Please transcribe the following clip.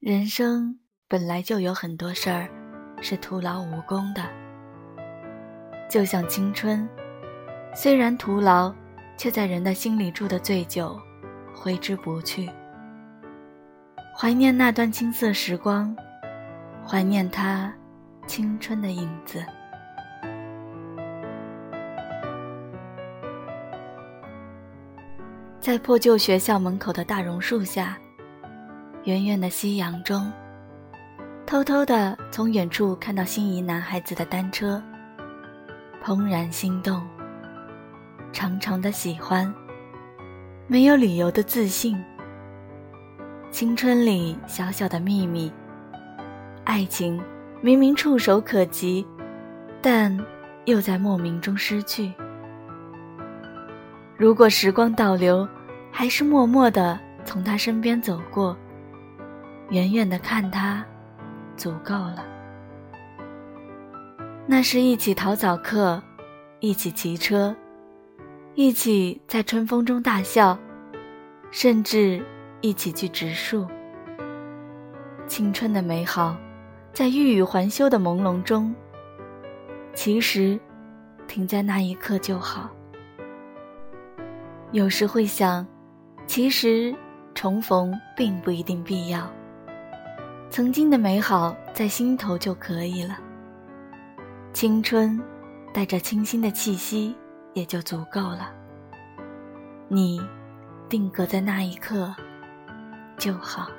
人生本来就有很多事儿是徒劳无功的，就像青春，虽然徒劳，却在人的心里住得最久，挥之不去。怀念那段青涩时光，怀念他青春的影子。在破旧学校门口的大榕树下。远远的夕阳中，偷偷的从远处看到心仪男孩子的单车，怦然心动。长长的喜欢，没有理由的自信。青春里小小的秘密，爱情明明触手可及，但又在莫名中失去。如果时光倒流，还是默默的从他身边走过。远远的看他，足够了。那是一起逃早课，一起骑车，一起在春风中大笑，甚至一起去植树。青春的美好，在欲语还休的朦胧中，其实停在那一刻就好。有时会想，其实重逢并不一定必要。曾经的美好在心头就可以了。青春，带着清新的气息也就足够了。你，定格在那一刻，就好。